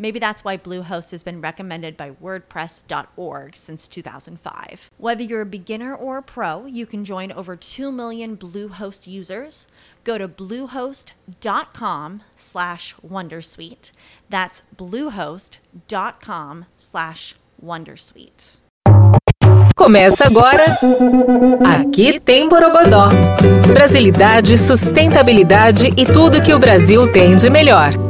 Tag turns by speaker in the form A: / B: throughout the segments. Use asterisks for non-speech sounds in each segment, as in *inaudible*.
A: Maybe that's why Bluehost has been recommended by WordPress.org since 2005. Whether you're a beginner or a pro, you can join over 2 million Bluehost users. Go to bluehost.com slash wondersuite. That's bluehost.com slash wondersuite.
B: Começa agora. Aqui tem Borogodó. Brasilidade, sustentabilidade e tudo que o Brasil tem de melhor.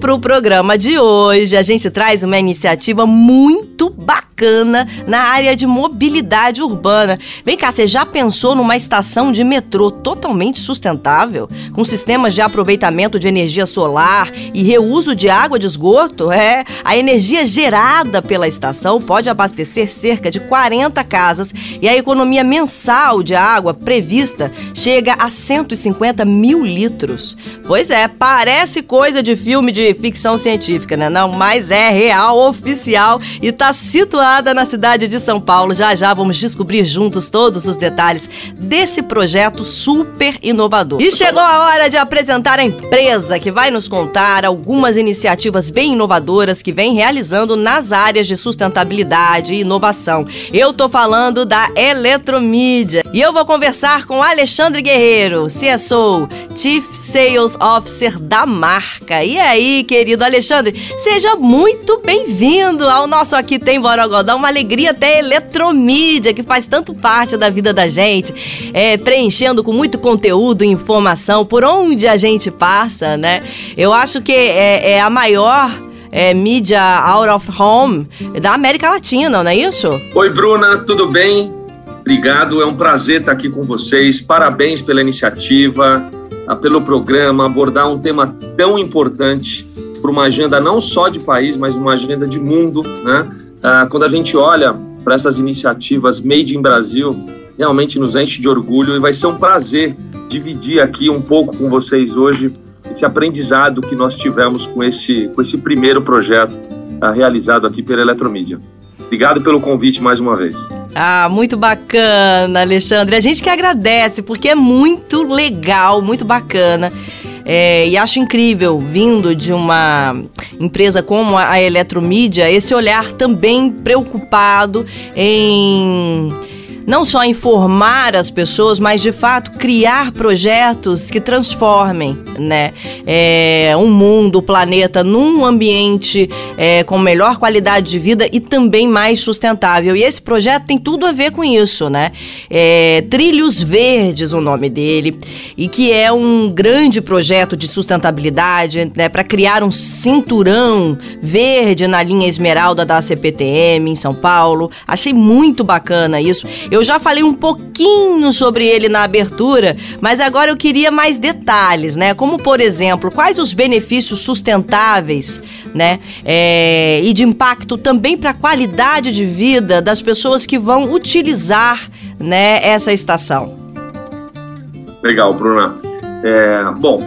C: Para o programa de hoje, a gente traz uma iniciativa muito bacana na área de mobilidade urbana. Vem cá, você já pensou numa estação de metrô totalmente sustentável, com sistemas de aproveitamento de energia solar e reuso de água de esgoto? É, a energia gerada pela estação pode abastecer cerca de 40 casas e a economia mensal de água prevista chega a 150 mil litros. Pois é, parece coisa de filme de ficção científica, né? Não, mas é real, oficial e situada na cidade de São Paulo. Já já vamos descobrir juntos todos os detalhes desse projeto super inovador. E chegou a hora de apresentar a empresa que vai nos contar algumas iniciativas bem inovadoras que vem realizando nas áreas de sustentabilidade e inovação. Eu tô falando da Eletromídia e eu vou conversar com Alexandre Guerreiro, CSO, Chief Sales Officer da marca. E aí, querido Alexandre. Seja muito bem-vindo ao nosso Aqui Tem Borogodó. Uma alegria ter eletromídia, que faz tanto parte da vida da gente, é, preenchendo com muito conteúdo e informação por onde a gente passa, né? Eu acho que é, é a maior é, mídia out of home da América Latina, não é isso?
D: Oi, Bruna, tudo bem? Obrigado, é um prazer estar aqui com vocês. Parabéns pela iniciativa, pelo programa, abordar um tema tão importante para uma agenda não só de país, mas uma agenda de mundo, né? Ah, quando a gente olha para essas iniciativas Made in Brasil, realmente nos enche de orgulho e vai ser um prazer dividir aqui um pouco com vocês hoje esse aprendizado que nós tivemos com esse, com esse primeiro projeto ah, realizado aqui pela Eletromídia. Obrigado pelo convite mais uma vez.
C: Ah, muito bacana, Alexandre. A gente que agradece, porque é muito legal, muito bacana. É, e acho incrível, vindo de uma empresa como a Eletromídia, esse olhar também preocupado em não só informar as pessoas, mas de fato criar projetos que transformem né, é, um mundo, o planeta, num ambiente é, com melhor qualidade de vida e também mais sustentável. E esse projeto tem tudo a ver com isso, né? É, Trilhos Verdes, o nome dele, e que é um grande projeto de sustentabilidade né, para criar um cinturão verde na linha esmeralda da CPTM em São Paulo. Achei muito bacana isso. Eu eu já falei um pouquinho sobre ele na abertura, mas agora eu queria mais detalhes, né? Como, por exemplo, quais os benefícios sustentáveis, né? É, e de impacto também para a qualidade de vida das pessoas que vão utilizar, né, essa estação.
D: Legal, Bruna. É, bom,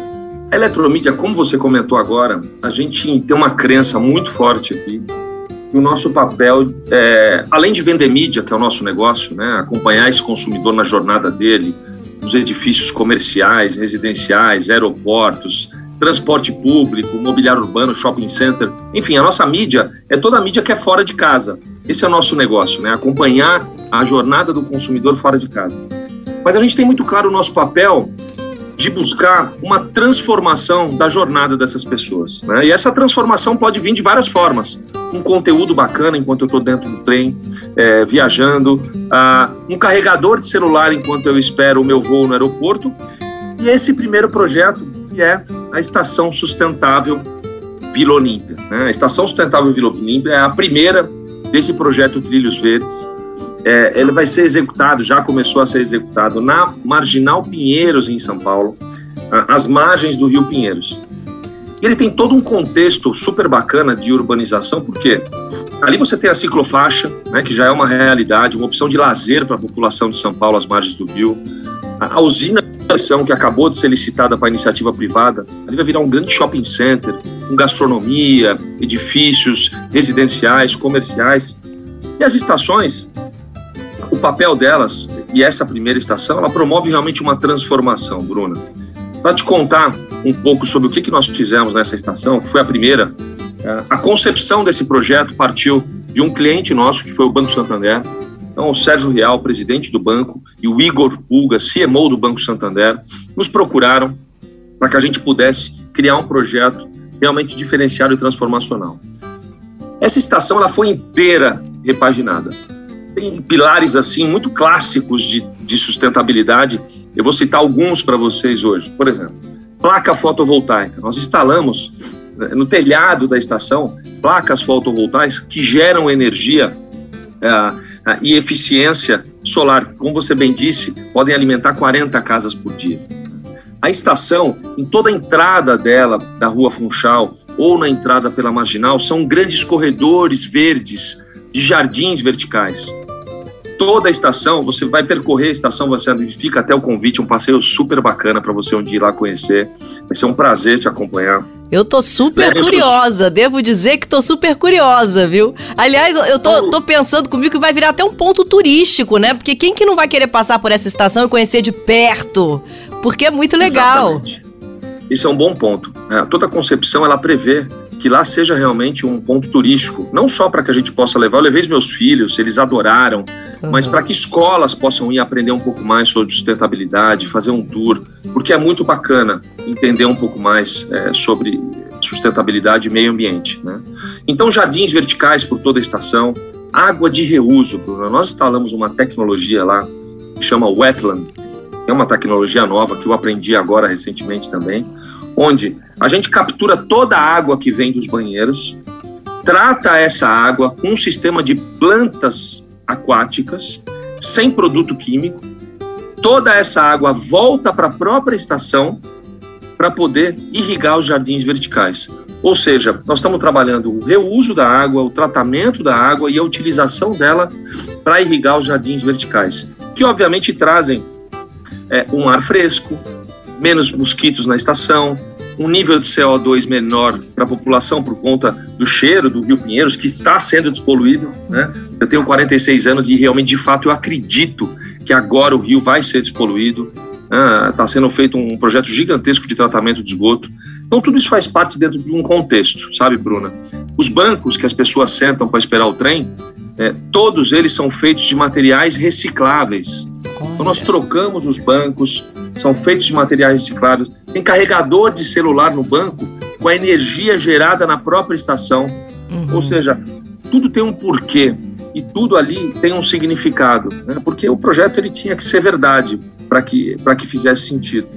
D: a eletromídia, como você comentou agora, a gente tem uma crença muito forte aqui o nosso papel, é, além de vender mídia, que é o nosso negócio, né, acompanhar esse consumidor na jornada dele, nos edifícios comerciais, residenciais, aeroportos, transporte público, mobiliário urbano, shopping center, enfim, a nossa mídia é toda a mídia que é fora de casa. Esse é o nosso negócio, né, acompanhar a jornada do consumidor fora de casa. Mas a gente tem muito claro o nosso papel de buscar uma transformação da jornada dessas pessoas. Né? E essa transformação pode vir de várias formas. Um conteúdo bacana enquanto eu estou dentro do trem, é, viajando, uh, um carregador de celular enquanto eu espero o meu voo no aeroporto. E esse primeiro projeto, que é a Estação Sustentável Vila Olímpia. Né? A Estação Sustentável Vila Olímpia é a primeira desse projeto Trilhos Verdes. É, ele vai ser executado, já começou a ser executado na Marginal Pinheiros, em São Paulo, às margens do Rio Pinheiros. Ele tem todo um contexto super bacana de urbanização, porque ali você tem a ciclofaixa, né, que já é uma realidade, uma opção de lazer para a população de São Paulo, às margens do rio. A usina que acabou de ser licitada para iniciativa privada, ali vai virar um grande shopping center, com gastronomia, edifícios residenciais, comerciais. E as estações, papel delas, e essa primeira estação, ela promove realmente uma transformação, Bruna. Para te contar um pouco sobre o que, que nós fizemos nessa estação, que foi a primeira, é, a concepção desse projeto partiu de um cliente nosso, que foi o Banco Santander, então, o Sérgio Real, presidente do banco, e o Igor Pulga, CMO do Banco Santander, nos procuraram para que a gente pudesse criar um projeto realmente diferenciado e transformacional. Essa estação ela foi inteira repaginada. Tem pilares assim muito clássicos de, de sustentabilidade. Eu vou citar alguns para vocês hoje. Por exemplo, placa fotovoltaica. Nós instalamos eh, no telhado da estação placas fotovoltaicas que geram energia uh, e eficiência solar. Como você bem disse, podem alimentar 40 casas por dia. A estação, em toda a entrada dela, da Rua Funchal, ou na entrada pela Marginal, são grandes corredores verdes de jardins verticais. Toda a estação, você vai percorrer a estação, você fica até o convite, um passeio super bacana para você um dia ir lá conhecer. Vai ser um prazer te acompanhar.
C: Eu tô super curiosa, sou... devo dizer que tô super curiosa, viu? Aliás, eu tô, tô pensando comigo que vai virar até um ponto turístico, né? Porque quem que não vai querer passar por essa estação e conhecer de perto? Porque é muito legal.
D: Exatamente. Isso é um bom ponto. É, toda a concepção, ela prevê que lá seja realmente um ponto turístico, não só para que a gente possa levar, eu levei os meus filhos, eles adoraram, uhum. mas para que escolas possam ir aprender um pouco mais sobre sustentabilidade, fazer um tour, porque é muito bacana entender um pouco mais é, sobre sustentabilidade e meio ambiente. Né? Então, jardins verticais por toda a estação, água de reuso, Bruno. Nós instalamos uma tecnologia lá que chama Wetland, é uma tecnologia nova que eu aprendi agora recentemente também, onde a gente captura toda a água que vem dos banheiros, trata essa água com um sistema de plantas aquáticas, sem produto químico, toda essa água volta para a própria estação para poder irrigar os jardins verticais. Ou seja, nós estamos trabalhando o reuso da água, o tratamento da água e a utilização dela para irrigar os jardins verticais, que obviamente trazem é, um ar fresco, menos mosquitos na estação, um nível de CO2 menor para a população por conta do cheiro do Rio Pinheiros, que está sendo despoluído. Né? Eu tenho 46 anos e realmente, de fato, eu acredito que agora o rio vai ser despoluído. Está ah, sendo feito um projeto gigantesco de tratamento de esgoto. Então, tudo isso faz parte dentro de um contexto, sabe, Bruna? Os bancos que as pessoas sentam para esperar o trem, é, todos eles são feitos de materiais recicláveis. Então nós trocamos os bancos, são feitos de materiais recicláveis. Tem carregador de celular no banco com a energia gerada na própria estação. Uhum. Ou seja, tudo tem um porquê e tudo ali tem um significado, né? porque o projeto ele tinha que ser verdade para que para que fizesse sentido.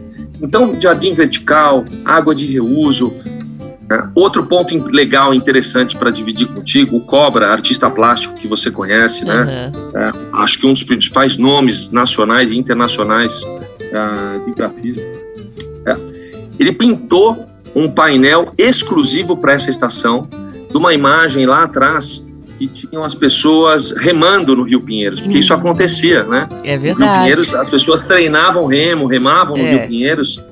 D: Então, jardim vertical, água de reuso, outro ponto legal, interessante para dividir contigo, o Cobra, artista plástico que você conhece, né? É, acho que um dos principais nomes nacionais e internacionais é, de grafismo. É, ele pintou um painel exclusivo para essa estação, de uma imagem lá atrás que tinham as pessoas remando no Rio Pinheiros, porque hum. isso acontecia, né?
C: É verdade.
D: No Rio Pinheiros, as pessoas treinavam remo, remavam no é. Rio Pinheiros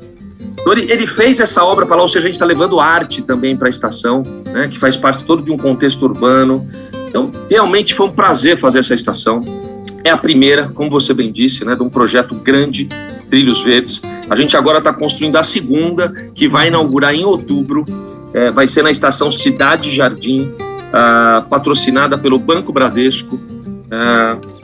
D: então ele, ele fez essa obra para lá, ou seja, a gente está levando arte também para a estação, né, que faz parte todo de um contexto urbano. Então, realmente foi um prazer fazer essa estação. É a primeira, como você bem disse, né, de um projeto grande, Trilhos Verdes. A gente agora está construindo a segunda, que vai inaugurar em outubro. É, vai ser na estação Cidade Jardim, uh, patrocinada pelo Banco Bradesco. Uh,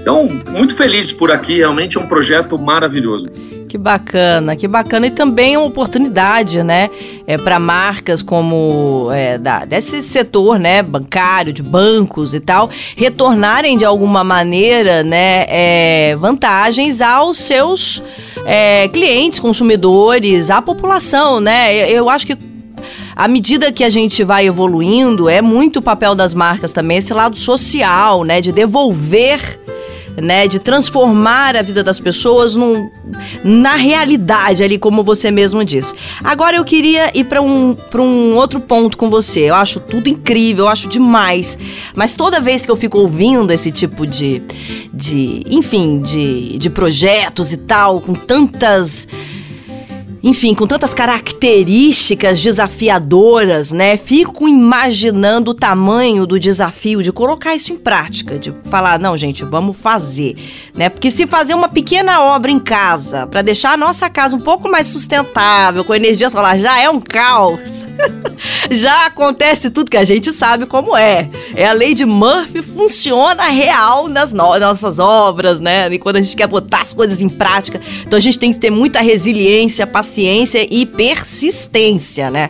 D: então, muito feliz por aqui, realmente é um projeto maravilhoso.
C: Que bacana, que bacana. E também uma oportunidade, né, é, para marcas como é, da, desse setor, né, bancário, de bancos e tal, retornarem de alguma maneira, né, é, vantagens aos seus é, clientes, consumidores, à população, né. Eu acho que à medida que a gente vai evoluindo, é muito o papel das marcas também, esse lado social, né? De devolver né, de transformar a vida das pessoas num, na realidade ali, como você mesmo disse. Agora eu queria ir para um, um outro ponto com você. Eu acho tudo incrível, eu acho demais. Mas toda vez que eu fico ouvindo esse tipo de, de enfim, de, de projetos e tal, com tantas enfim, com tantas características desafiadoras, né? Fico imaginando o tamanho do desafio de colocar isso em prática, de falar, não, gente, vamos fazer, né? Porque se fazer uma pequena obra em casa para deixar a nossa casa um pouco mais sustentável, com energia solar, já é um caos. *laughs* já acontece tudo que a gente sabe como é. É a lei de Murphy funciona real nas no nossas obras, né? E quando a gente quer botar as coisas em prática, então a gente tem que ter muita resiliência, paciência paciência e persistência, né?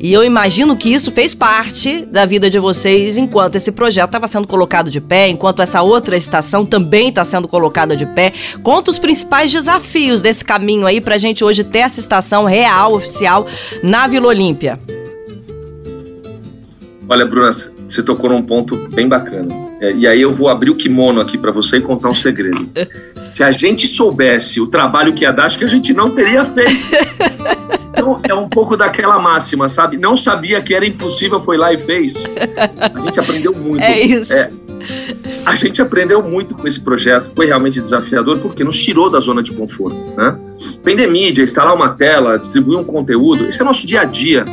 C: E eu imagino que isso fez parte da vida de vocês enquanto esse projeto estava sendo colocado de pé, enquanto essa outra estação também está sendo colocada de pé. Conta os principais desafios desse caminho aí para a gente hoje ter essa estação real, oficial, na Vila Olímpia.
D: Olha, Bruna, você tocou num ponto bem bacana. É, e aí eu vou abrir o kimono aqui para você e contar um segredo. *laughs* Se a gente soubesse o trabalho que ia dar, acho que a gente não teria feito. Então é um pouco daquela máxima, sabe? Não sabia que era impossível, foi lá e fez. A gente aprendeu muito.
C: É isso. É,
D: a gente aprendeu muito com esse projeto, foi realmente desafiador porque nos tirou da zona de conforto. Né? Vender mídia, instalar uma tela, distribuir um conteúdo, esse é nosso dia a dia,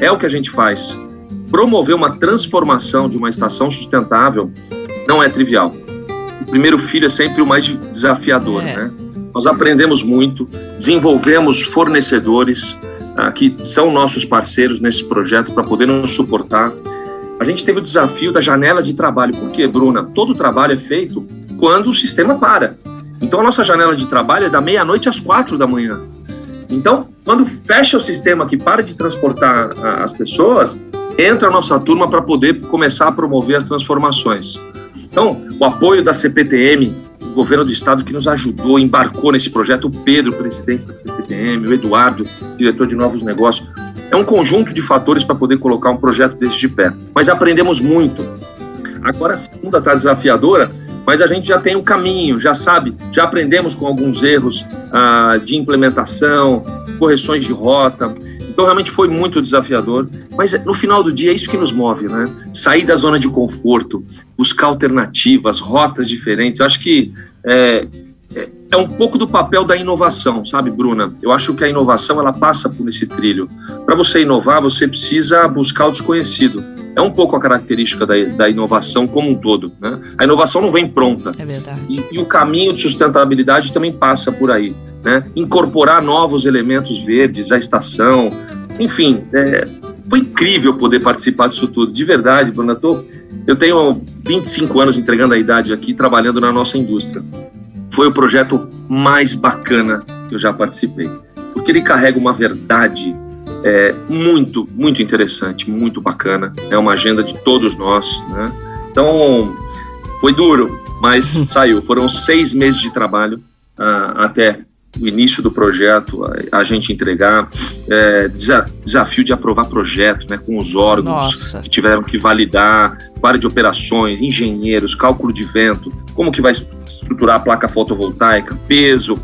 D: é o que a gente faz promover uma transformação de uma estação sustentável não é trivial. O primeiro filho é sempre o mais desafiador, é. né? Nós aprendemos muito, desenvolvemos fornecedores ah, que são nossos parceiros nesse projeto para poder nos suportar. A gente teve o desafio da janela de trabalho, porque, Bruna, todo trabalho é feito quando o sistema para. Então, a nossa janela de trabalho é da meia-noite às quatro da manhã. Então, quando fecha o sistema que para de transportar ah, as pessoas, entra a nossa turma para poder começar a promover as transformações. Então, o apoio da CPTM, o governo do estado que nos ajudou, embarcou nesse projeto, o Pedro, presidente da CPTM, o Eduardo, diretor de novos negócios. É um conjunto de fatores para poder colocar um projeto desse de pé. Mas aprendemos muito. Agora a segunda está desafiadora, mas a gente já tem o um caminho, já sabe, já aprendemos com alguns erros ah, de implementação, correções de rota. Então, realmente foi muito desafiador, mas no final do dia é isso que nos move, né? Sair da zona de conforto, buscar alternativas, rotas diferentes. Acho que é, é, é um pouco do papel da inovação, sabe, Bruna? Eu acho que a inovação ela passa por esse trilho. Para você inovar, você precisa buscar o desconhecido é um pouco a característica da, da inovação como um todo. Né? A inovação não vem pronta.
C: É verdade.
D: E, e, o caminho de sustentabilidade também passa por aí. Né? Incorporar novos elementos verdes, a estação, enfim, é, foi incrível poder participar disso tudo. De verdade, Bruna, tô, eu tenho 25 anos entregando a idade aqui, trabalhando na nossa indústria. Foi o projeto mais bacana que eu já participei, porque ele carrega uma verdade é, muito, muito interessante, muito bacana. É uma agenda de todos nós, né? Então, foi duro, mas *laughs* saiu. Foram seis meses de trabalho uh, até o início do projeto, a, a gente entregar, é, desa desafio de aprovar projeto, né, com os órgãos
C: Nossa.
D: que tiveram que validar, área de operações, engenheiros, cálculo de vento, como que vai estruturar a placa fotovoltaica, peso,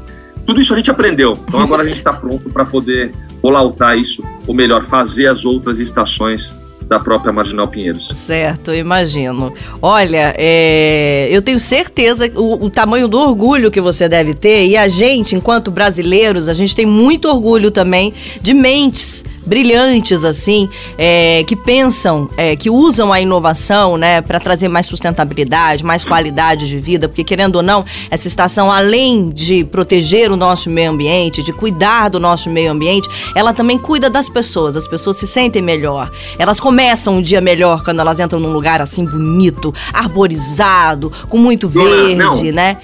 D: tudo isso a gente aprendeu. Então agora a gente está pronto para poder rolautar isso, ou melhor, fazer as outras estações da própria Marginal Pinheiros.
C: Certo, imagino. Olha, é, eu tenho certeza o, o tamanho do orgulho que você deve ter, e a gente, enquanto brasileiros, a gente tem muito orgulho também de mentes brilhantes assim, é, que pensam, é, que usam a inovação, né, para trazer mais sustentabilidade, mais qualidade de vida, porque querendo ou não, essa estação além de proteger o nosso meio ambiente, de cuidar do nosso meio ambiente, ela também cuida das pessoas. As pessoas se sentem melhor. Elas começam um dia melhor quando elas entram num lugar assim bonito, arborizado, com muito verde, não, não. né?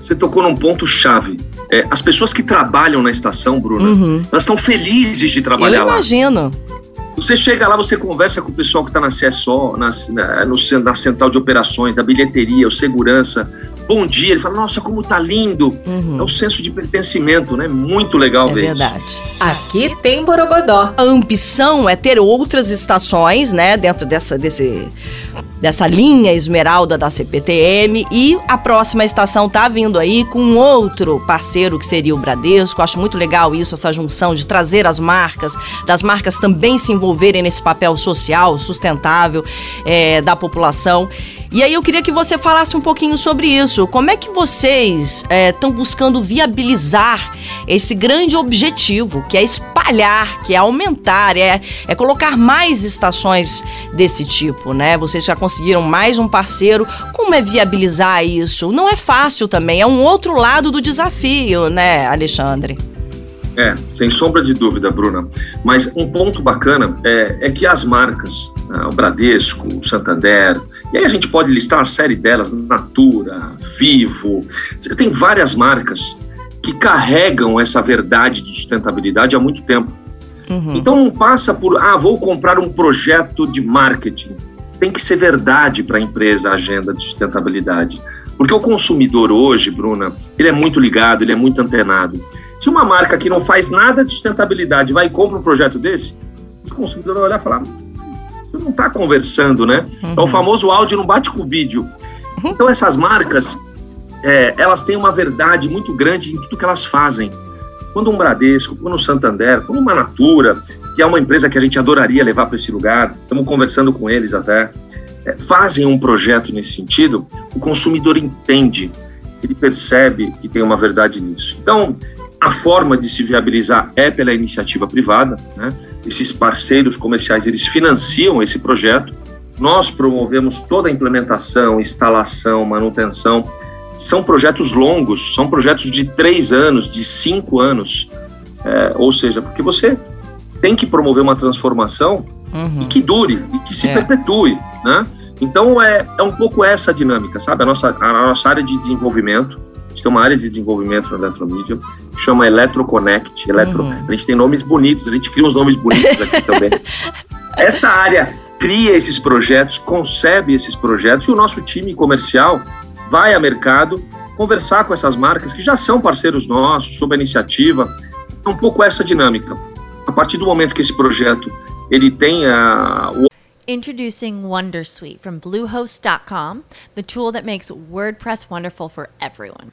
D: Você tocou num ponto chave é, as pessoas que trabalham na estação, Bruna, uhum. elas estão felizes de trabalhar
C: Eu
D: lá.
C: Eu imagino.
D: Você chega lá, você conversa com o pessoal que está na CSO, na, na, no, na central de operações, da bilheteria, o segurança. Bom dia, ele fala, nossa, como tá lindo. Uhum. É o senso de pertencimento, né? Muito legal
C: é
D: ver
C: verdade.
D: isso.
B: Aqui tem Borogodó.
C: A ambição é ter outras estações, né, dentro dessa, desse dessa linha esmeralda da CPTM e a próxima estação tá vindo aí com outro parceiro que seria o Bradesco. Acho muito legal isso, essa junção de trazer as marcas, das marcas também se envolverem nesse papel social, sustentável é, da população. E aí eu queria que você falasse um pouquinho sobre isso. Como é que vocês estão é, buscando viabilizar esse grande objetivo, que é espalhar, que é aumentar, é, é colocar mais estações desse tipo, né? Vocês já conseguiram mais um parceiro. Como é viabilizar isso? Não é fácil também, é um outro lado do desafio, né, Alexandre?
D: É, sem sombra de dúvida, Bruna. Mas um ponto bacana é, é que as marcas, né, o Bradesco, o Santander, e aí a gente pode listar uma série delas, Natura, Vivo, você tem várias marcas que carregam essa verdade de sustentabilidade há muito tempo. Uhum. Então não passa por, ah, vou comprar um projeto de marketing. Tem que ser verdade para a empresa a agenda de sustentabilidade. Porque o consumidor hoje, Bruna, ele é muito ligado, ele é muito antenado. Se uma marca que não faz nada de sustentabilidade vai e compra um projeto desse, o consumidor vai olhar e falar: você não está conversando, né? Uhum. É o famoso áudio não bate com o vídeo. Uhum. Então, essas marcas, é, elas têm uma verdade muito grande em tudo que elas fazem. Quando um Bradesco, quando um Santander, quando uma Natura, que é uma empresa que a gente adoraria levar para esse lugar, estamos conversando com eles até, é, fazem um projeto nesse sentido, o consumidor entende, ele percebe que tem uma verdade nisso. Então, a forma de se viabilizar é pela iniciativa privada. Né? Esses parceiros comerciais eles financiam esse projeto. Nós promovemos toda a implementação, instalação, manutenção. São projetos longos, são projetos de três anos, de cinco anos. É, ou seja, porque você tem que promover uma transformação uhum. e que dure, e que se é. perpetue. Né? Então é, é um pouco essa dinâmica, sabe? A nossa, a nossa área de desenvolvimento a gente tem uma área de desenvolvimento na Eletromídia, que chama EletroConnect. Eletro, uhum. A gente tem nomes bonitos, a gente cria uns nomes bonitos aqui *laughs* também. Essa área cria esses projetos, concebe esses projetos, e o nosso time comercial vai a mercado conversar com essas marcas que já são parceiros nossos, sob a iniciativa. É um pouco essa dinâmica. A partir do momento que esse projeto ele tem a, o
A: Introducing Wondersuite from Bluehost.com, the tool that makes WordPress wonderful for everyone.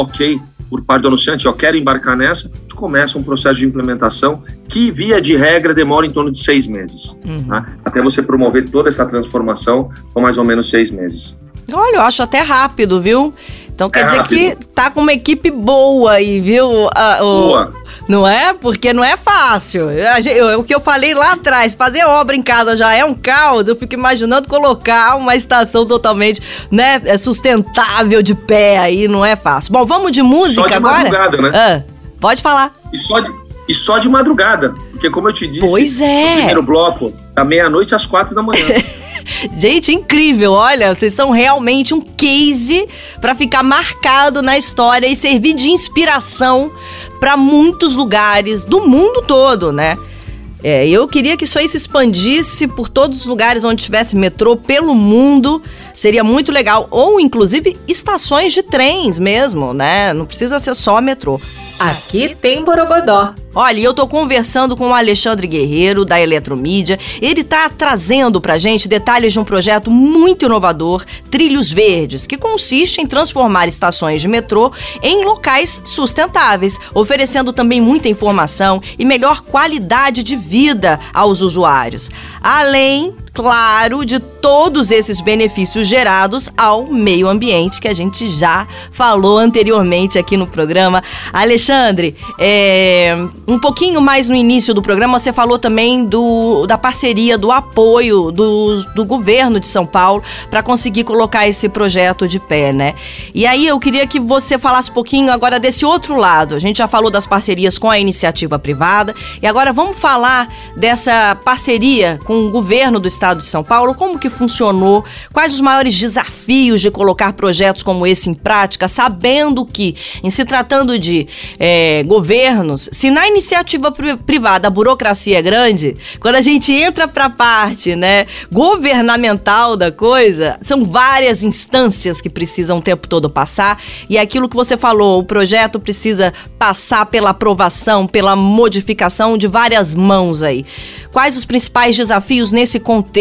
D: Ok por parte do anunciante, ó, quero embarcar nessa, começa um processo de implementação que, via de regra, demora em torno de seis meses. Uhum. Tá? Até você promover toda essa transformação, são mais ou menos seis meses.
C: Olha, eu acho até rápido, viu? Então quer
D: É
C: dizer
D: rápido.
C: que tá com uma equipe boa aí, viu? Ah, o-
D: Boa.
C: Não é? Porque não é fácil. O que eu falei lá atrás, fazer obra em casa já é um caos. Eu fico imaginando colocar uma estação totalmente né, é, sustentável de pé aí, não é fácil. Bom, vamos de música
D: Só de
C: agora?
D: madrugada, né?
C: Ah, pode falar.
D: E só de, e só de madrugada. Porque, como eu te disse,
C: Pois é.
D: no primeiro bloco, da meia-noite às quatro da manhã. *laughs*
C: Gente, incrível. Olha, vocês são realmente um case para ficar marcado na história e servir de inspiração para muitos lugares do mundo todo, né? É, eu queria que isso aí se expandisse por todos os lugares onde tivesse metrô pelo mundo. Seria muito legal. Ou, inclusive, estações de trens mesmo, né? Não precisa ser só metrô.
B: Aqui tem Borogodó.
C: Olha, eu tô conversando com o Alexandre Guerreiro, da Eletromídia. Ele tá trazendo pra gente detalhes de um projeto muito inovador, Trilhos Verdes, que consiste em transformar estações de metrô em locais sustentáveis, oferecendo também muita informação e melhor qualidade de vida aos usuários. Além, claro, de todos esses benefícios gerados ao meio ambiente que a gente já falou anteriormente aqui no programa. Alexandre, é, um pouquinho mais no início do programa, você falou também do, da parceria, do apoio do, do governo de São Paulo para conseguir colocar esse projeto de pé, né? E aí eu queria que você falasse um pouquinho agora desse outro lado. A gente já falou das parcerias com a iniciativa privada e agora vamos falar dessa parceria com o governo do estado de São Paulo. Como que funcionou? Quais os maiores desafios de colocar projetos como esse em prática, sabendo que, em se tratando de é, governos, se na iniciativa pri- privada a burocracia é grande, quando a gente entra para a parte né, governamental da coisa, são várias instâncias que precisam o tempo todo passar. E é aquilo que você falou, o projeto precisa passar pela aprovação, pela modificação de várias mãos aí. Quais os principais desafios nesse contexto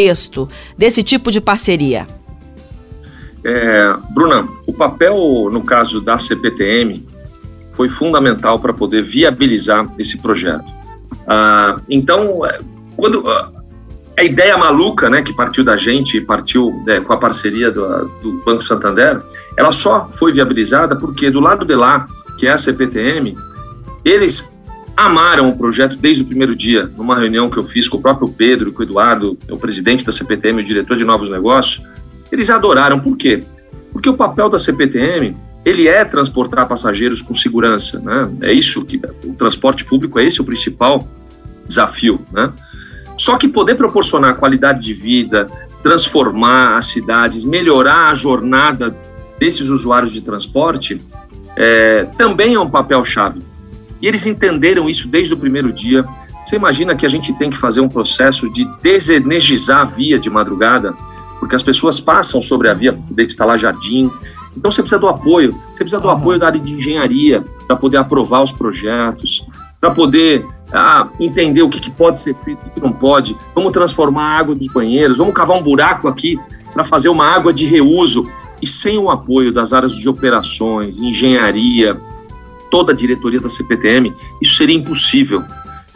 C: desse tipo de parceria?
D: É, Bruna, o papel, no caso da CPTM, foi fundamental para poder viabilizar esse projeto. Ah, então, é, quando ah, a ideia maluca, né, que partiu da gente, partiu né, com a parceria do, do Banco Santander, ela só foi viabilizada porque do lado de lá, que é a CPTM, eles amaram o projeto desde o primeiro dia, numa reunião que eu fiz com o próprio Pedro, com o Eduardo, o presidente da CPTM, o diretor de novos negócios, eles adoraram. Por quê? Porque o papel da CPTM ele é transportar passageiros com segurança, né? É isso que o transporte público é esse o principal desafio, né? Só que poder proporcionar qualidade de vida, transformar as cidades, melhorar a jornada desses usuários de transporte, é, também é um papel chave. E eles entenderam isso desde o primeiro dia. Você imagina que a gente tem que fazer um processo de desenergizar a via de madrugada, porque as pessoas passam sobre a via para poder instalar jardim. Então você precisa do apoio, você precisa do apoio da área de engenharia para poder aprovar os projetos, para poder ah, entender o que, que pode ser feito, o que não pode. Vamos transformar a água dos banheiros, vamos cavar um buraco aqui para fazer uma água de reuso. E sem o apoio das áreas de operações, engenharia, toda a diretoria da CPTM, isso seria impossível.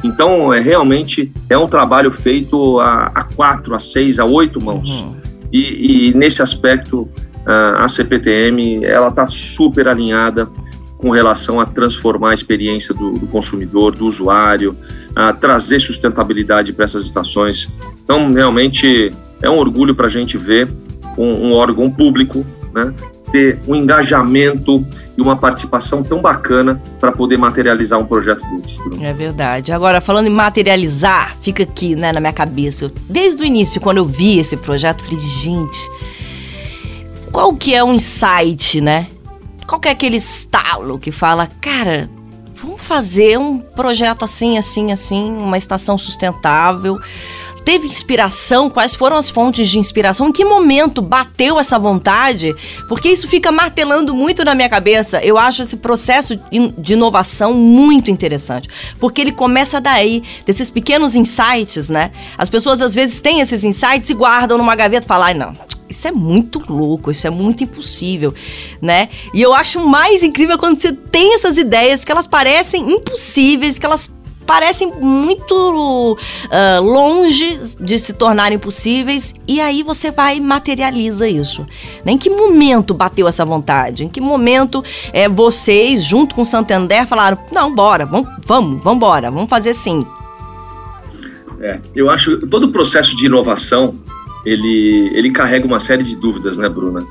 D: Então, é, realmente é um trabalho feito a, a quatro, a seis, a oito mãos. E, e nesse aspecto, a CPTM ela está super alinhada com relação a transformar a experiência do, do consumidor, do usuário, a trazer sustentabilidade para essas estações. Então, realmente é um orgulho para a gente ver um, um órgão público, né, ter um engajamento e uma participação tão bacana para poder materializar um projeto desse.
C: É verdade. Agora, falando em materializar, fica aqui né, na minha cabeça. Eu- Desde o início, quando eu vi esse projeto, falei, gente, qual que é o insight, né? Qual que é aquele estalo que fala, cara, vamos fazer um projeto assim, assim, assim, uma estação sustentável. Teve inspiração? Quais foram as fontes de inspiração? Em que momento bateu essa vontade? Porque isso fica martelando muito na minha cabeça. Eu acho esse processo de inovação muito interessante. Porque ele começa daí, desses pequenos insights, né? As pessoas às vezes têm esses insights e guardam numa gaveta e falam, ai não, isso é muito louco, isso é muito impossível, né? E eu acho mais incrível quando você tem essas ideias que elas parecem impossíveis, que elas parecem muito uh, longe de se tornarem possíveis e aí você vai e materializa isso. Em que momento bateu essa vontade? Em que momento é, vocês, junto com o Santander, falaram: não, bora, vamos, vamos, vamos embora, vamos fazer sim?
D: É, eu acho todo o processo de inovação ele, ele carrega uma série de dúvidas, né, Bruna?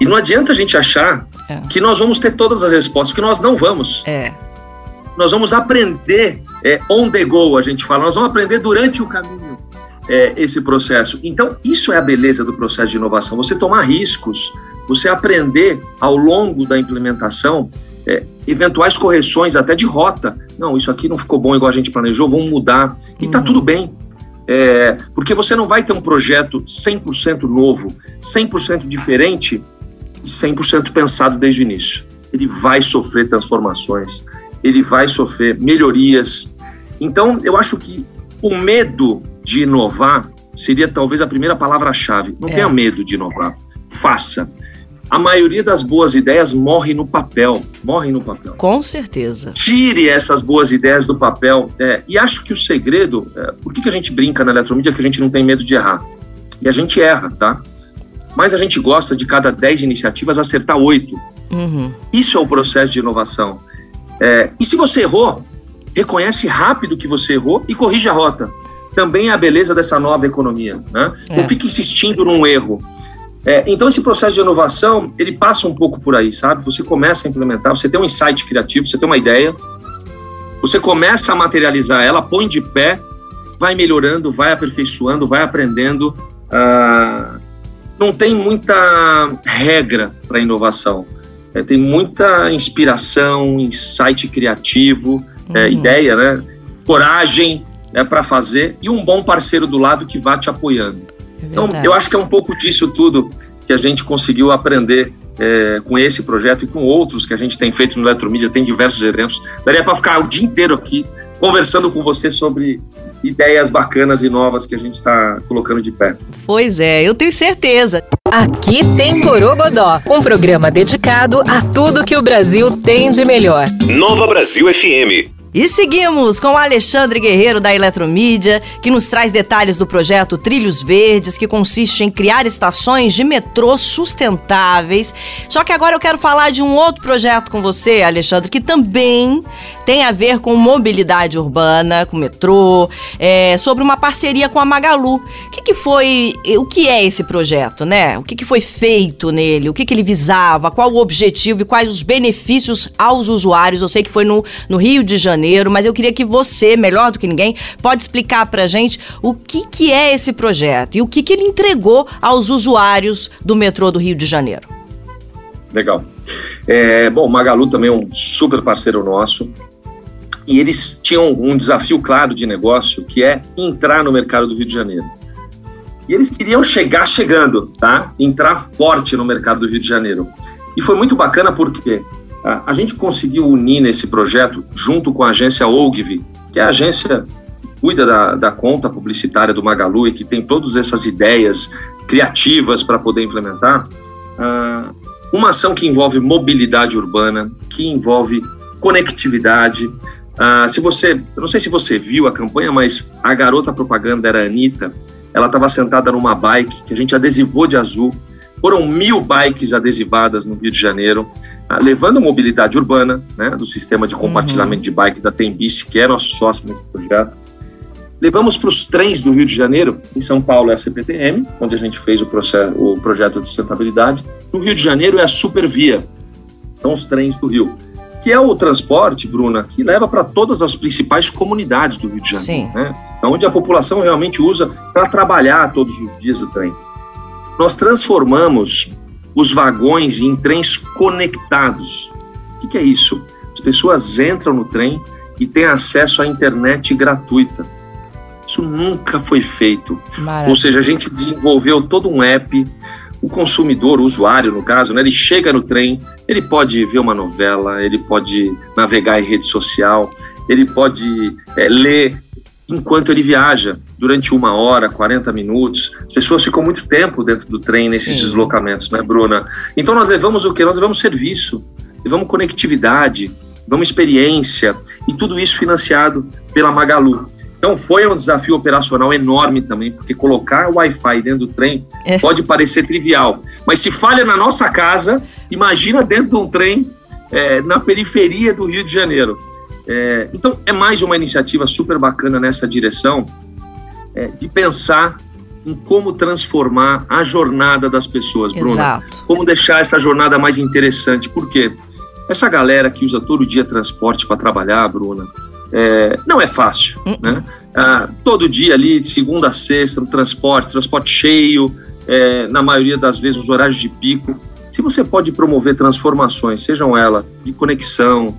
D: E não adianta a gente achar é. que nós vamos ter todas as respostas, porque nós não vamos.
C: É.
D: Nós vamos aprender é, on the go, a gente fala, nós vamos aprender durante o caminho é, esse processo. Então, isso é a beleza do processo de inovação, você tomar riscos, você aprender ao longo da implementação é, eventuais correções até de rota. Não, isso aqui não ficou bom igual a gente planejou, vamos mudar. E está uhum. tudo bem. É, porque você não vai ter um projeto 100% novo, 100% diferente e 100% pensado desde o início. Ele vai sofrer transformações, ele vai sofrer melhorias. Então, eu acho que o medo de inovar seria talvez a primeira palavra-chave. Não é. tenha medo de inovar, faça a maioria das boas ideias morre no papel, morre no papel.
C: Com certeza.
D: Tire essas boas ideias do papel. É, e acho que o segredo, é, por que, que a gente brinca na eletromídia que a gente não tem medo de errar? E a gente erra, tá? Mas a gente gosta de cada 10 iniciativas acertar oito. Uhum. Isso é o processo de inovação. É, e se você errou, reconhece rápido que você errou e corrige a rota. Também é a beleza dessa nova economia. Né? É. Não fique insistindo num erro. É, então, esse processo de inovação, ele passa um pouco por aí, sabe? Você começa a implementar, você tem um insight criativo, você tem uma ideia, você começa a materializar ela, põe de pé, vai melhorando, vai aperfeiçoando, vai aprendendo. Ah, não tem muita regra para inovação. É, tem muita inspiração, insight criativo, é, uhum. é, ideia, né? coragem é, para fazer e um bom parceiro do lado que vá te apoiando. É então, eu acho que é um pouco disso tudo que a gente conseguiu aprender é, com esse projeto e com outros que a gente tem feito no Eletromídia, tem diversos exemplos. Daria para ficar o dia inteiro aqui conversando com você sobre ideias bacanas e novas que a gente está colocando de pé.
C: Pois é, eu tenho certeza.
B: Aqui tem Borogodó, um programa dedicado a tudo que o Brasil tem de melhor.
E: Nova Brasil FM.
C: E seguimos com o Alexandre Guerreiro da Eletromídia, que nos traz detalhes do projeto Trilhos Verdes, que consiste em criar estações de metrô sustentáveis. Só que agora eu quero falar de um outro projeto com você, Alexandre, que também tem a ver com mobilidade urbana, com metrô, é, sobre uma parceria com a Magalu. O que, que foi, o que é esse projeto, né? O que, que foi feito nele? O que, que ele visava? Qual o objetivo e quais os benefícios aos usuários? Eu sei que foi no, no Rio de Janeiro Janeiro, mas eu queria que você, melhor do que ninguém, pode explicar pra gente o que, que é esse projeto e o que, que ele entregou aos usuários do metrô do Rio de Janeiro.
D: Legal. É, bom, Magalu também é um super parceiro nosso. E eles tinham um desafio claro de negócio, que é entrar no mercado do Rio de Janeiro. E eles queriam chegar chegando, tá? Entrar forte no mercado do Rio de Janeiro. E foi muito bacana porque a gente conseguiu unir nesse projeto, junto com a agência Ogilvy, que é a agência que cuida da, da conta publicitária do Magalu e que tem todas essas ideias criativas para poder implementar, uma ação que envolve mobilidade urbana, que envolve conectividade. se você, eu não sei se você viu a campanha, mas a garota propaganda era a Anitta, ela estava sentada numa bike que a gente adesivou de azul, foram mil bikes adesivadas no Rio de Janeiro, ah, levando mobilidade urbana, né, do sistema de compartilhamento uhum. de bike da Tembice, que é nosso sócio nesse projeto. Levamos para os trens do Rio de Janeiro, em São Paulo é a CPTM, onde a gente fez o, processo, o projeto de sustentabilidade. No Rio de Janeiro é a Supervia, são os trens do Rio, que é o transporte, Bruna, que leva para todas as principais comunidades do Rio de Janeiro, Sim. né, onde a população realmente usa para trabalhar todos os dias o trem nós transformamos os vagões em trens conectados. O que, é isso? As pessoas entram no trem e têm acesso à internet gratuita. Isso nunca foi feito. Maravilha. Ou seja, a gente desenvolveu todo um app. O consumidor, o usuário, no caso, né, ele chega no trem, ele pode ver uma novela, ele pode navegar em rede social, ele pode é, ler enquanto ele viaja, durante uma hora, 40 minutos. As pessoas ficam muito tempo dentro do trem nesses Sim. deslocamentos, né, Bruna? Então nós levamos o quê? Nós levamos serviço, levamos conectividade, uma experiência, e tudo isso financiado pela Magalu. Então foi um desafio operacional enorme também, porque colocar Wi-Fi dentro do trem é. pode parecer trivial, mas se falha na nossa casa, imagina dentro de um trem é, na periferia do Rio de Janeiro. É, então é mais uma iniciativa super bacana nessa direção é, de pensar em como transformar a jornada das pessoas, Bruna. Exato. Como deixar essa jornada mais interessante. Por quê? Essa galera que usa todo dia transporte para trabalhar, Bruna, é, não é fácil, uh -uh. né? Ah, todo dia ali, de segunda a sexta, no transporte, transporte cheio, é, na maioria das vezes os horários de pico. Se você pode promover transformações, sejam elas de conexão,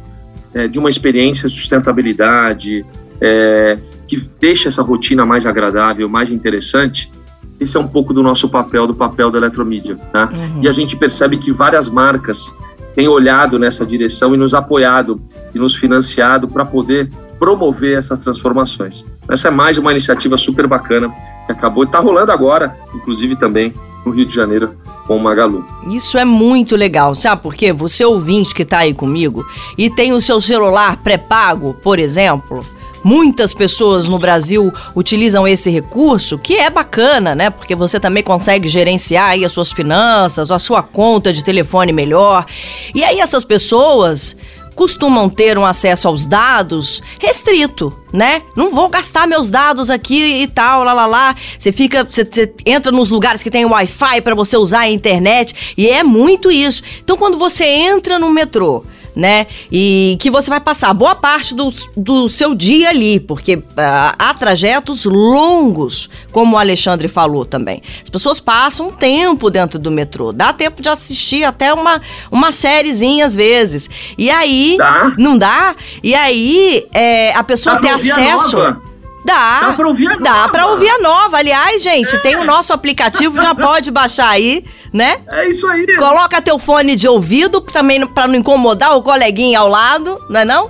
D: é, de uma experiência de sustentabilidade, é, que deixa essa rotina mais agradável, mais interessante, esse é um pouco do nosso papel, do papel da eletromídia. Tá? Uhum. E a gente percebe que várias marcas têm olhado nessa direção e nos apoiado e nos financiado para poder promover essas transformações. Essa é mais uma iniciativa super bacana que acabou, está rolando agora, inclusive também no Rio de Janeiro com o Magalu.
C: Isso é muito legal, sabe por quê? Você ouvinte que está aí comigo e tem o seu celular pré-pago, por exemplo, Muitas pessoas no Brasil utilizam esse recurso, que é bacana, né? Porque você também consegue gerenciar aí as suas finanças, a sua conta de telefone melhor. E aí essas pessoas costumam ter um acesso aos dados restrito, né? Não vou gastar meus dados aqui e tal, lá lá lá. Você fica, você, você entra nos lugares que tem Wi-Fi para você usar a internet e é muito isso. Então quando você entra no metrô, né? E que você vai passar boa parte do, do seu dia ali, porque uh, há trajetos longos, como o Alexandre falou também. As pessoas passam um tempo dentro do metrô, dá tempo de assistir até uma, uma sériezinha às vezes. E aí. Dá. Não dá? E aí é, a pessoa dá tem acesso. Dá. Dá pra ouvir a nova. Dá pra ouvir a nova. Aliás, gente, é. tem o nosso aplicativo, já *laughs* pode baixar aí né?
D: É isso aí.
C: Coloca teu fone de ouvido também para não incomodar o coleguinha ao lado, não é não?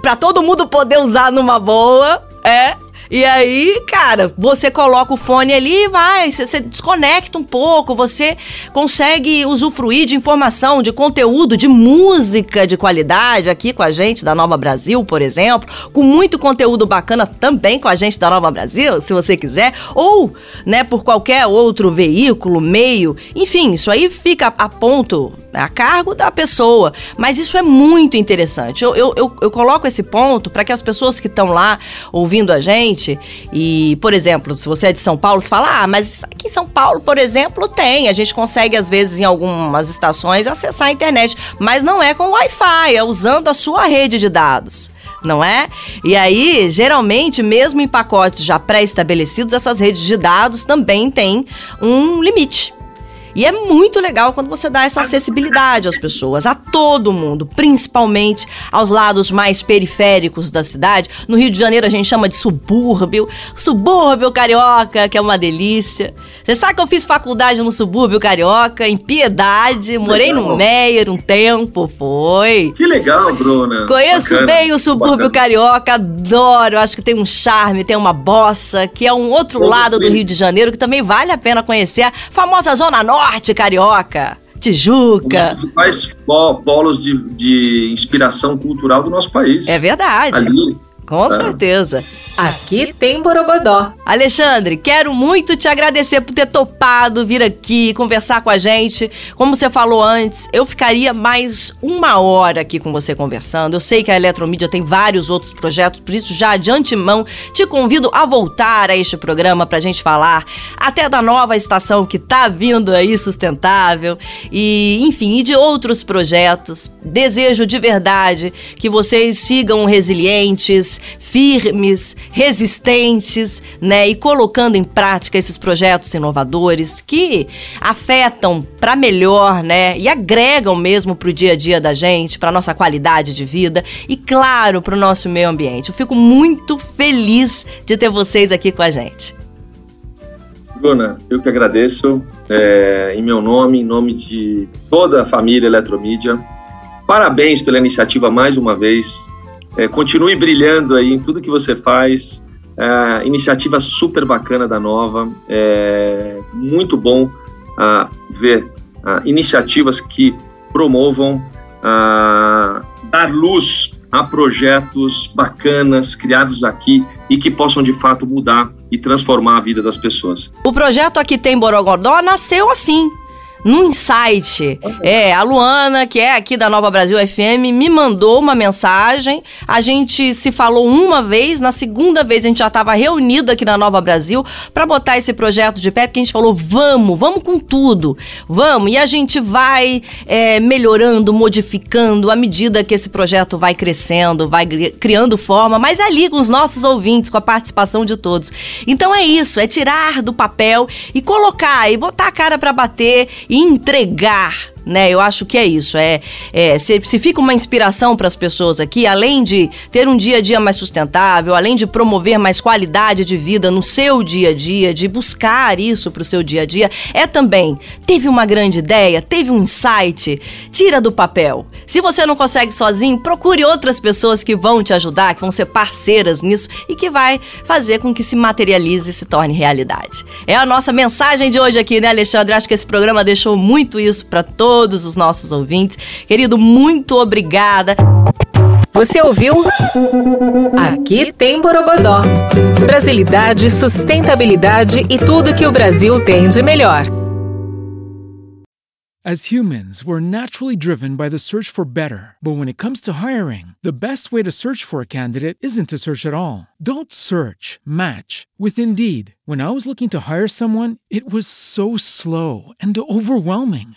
C: Para todo mundo poder usar numa boa, é. E aí, cara, você coloca o fone ali e vai, você, você, desconecta um pouco, você consegue usufruir de informação, de conteúdo, de música de qualidade aqui com a gente da Nova Brasil, por exemplo, com muito conteúdo bacana também com a gente da Nova Brasil, se você quiser, ou, né, por qualquer outro veículo, meio, enfim, isso aí fica a ponto a cargo da pessoa. Mas isso é muito interessante. Eu, eu, eu, eu coloco esse ponto para que as pessoas que estão lá ouvindo a gente, e, por exemplo, se você é de São Paulo, você fala, ah, mas aqui em São Paulo, por exemplo, tem. A gente consegue, às vezes, em algumas estações, acessar a internet. Mas não é com Wi-Fi, é usando a sua rede de dados não é? E aí, geralmente, mesmo em pacotes já pré-estabelecidos, essas redes de dados também têm um limite. E é muito legal quando você dá essa acessibilidade às pessoas, a todo mundo, principalmente aos lados mais periféricos da cidade. No Rio de Janeiro a gente chama de subúrbio, subúrbio carioca, que é uma delícia. Você sabe que eu fiz faculdade no subúrbio carioca, em Piedade, morei legal. no Meier um tempo, foi.
D: Que legal, Bruna.
C: Conheço Bacana. bem o subúrbio Bacana. carioca, adoro, acho que tem um charme, tem uma bossa, que é um outro lado do Rio de Janeiro que também vale a pena conhecer, a famosa Zona Norte norte carioca. Tijuca.
D: Um dos principais polos de, de inspiração cultural do nosso país.
C: É verdade. Ali, com é. certeza.
B: Aqui tem Borogodó.
C: Alexandre, quero muito te agradecer por ter topado vir aqui conversar com a gente. Como você falou antes, eu ficaria mais uma hora aqui com você conversando. Eu sei que a Eletromídia tem vários outros projetos, por isso já de antemão te convido a voltar a este programa para a gente falar até da nova estação que tá vindo aí sustentável e, enfim, e de outros projetos. Desejo de verdade que vocês sigam resilientes, firmes, resistentes, né? E colocando em prática esses projetos inovadores que afetam para melhor, né? E agregam mesmo para o dia a dia da gente, para nossa qualidade de vida e, claro, para o nosso meio ambiente. Eu fico muito feliz de ter vocês aqui com a gente.
D: Bruna, eu que agradeço, é, em meu nome, em nome de toda a família Eletromídia. Parabéns pela iniciativa mais uma vez. É, continue brilhando aí em tudo que você faz. É, iniciativa super bacana da Nova. É muito bom ah, ver ah, iniciativas que promovam ah, dar luz a projetos bacanas criados aqui e que possam de fato mudar e transformar a vida das pessoas.
C: O projeto Aqui Tem Borogodó nasceu assim no insight. É, a Luana, que é aqui da Nova Brasil FM, me mandou uma mensagem. A gente se falou uma vez, na segunda vez a gente já estava reunido aqui na Nova Brasil para botar esse projeto de pé, porque a gente falou: vamos, vamos com tudo, vamos. E a gente vai é, melhorando, modificando à medida que esse projeto vai crescendo, vai criando forma, mas ali com os nossos ouvintes, com a participação de todos. Então é isso, é tirar do papel e colocar e botar a cara para bater e entregar né? Eu acho que é isso. É, é se, se fica uma inspiração para as pessoas aqui, além de ter um dia a dia mais sustentável, além de promover mais qualidade de vida no seu dia a dia, de buscar isso para o seu dia a dia, é também teve uma grande ideia, teve um insight, tira do papel. Se você não consegue sozinho, procure outras pessoas que vão te ajudar, que vão ser parceiras nisso e que vai fazer com que se materialize e se torne realidade. É a nossa mensagem de hoje aqui, né, Alexandre? Acho que esse programa deixou muito isso para todos todos os nossos ouvintes. Querido, muito obrigada.
B: Você ouviu? Aqui tem Borogodó. Brasilidade, sustentabilidade e tudo que o Brasil tem de melhor.
F: As humans, we're naturally driven by the search for better. But when it comes to hiring, the best way to search for a candidate isn't to search at all. Don't search, match with Indeed. When I was looking to hire someone, it was so slow and overwhelming.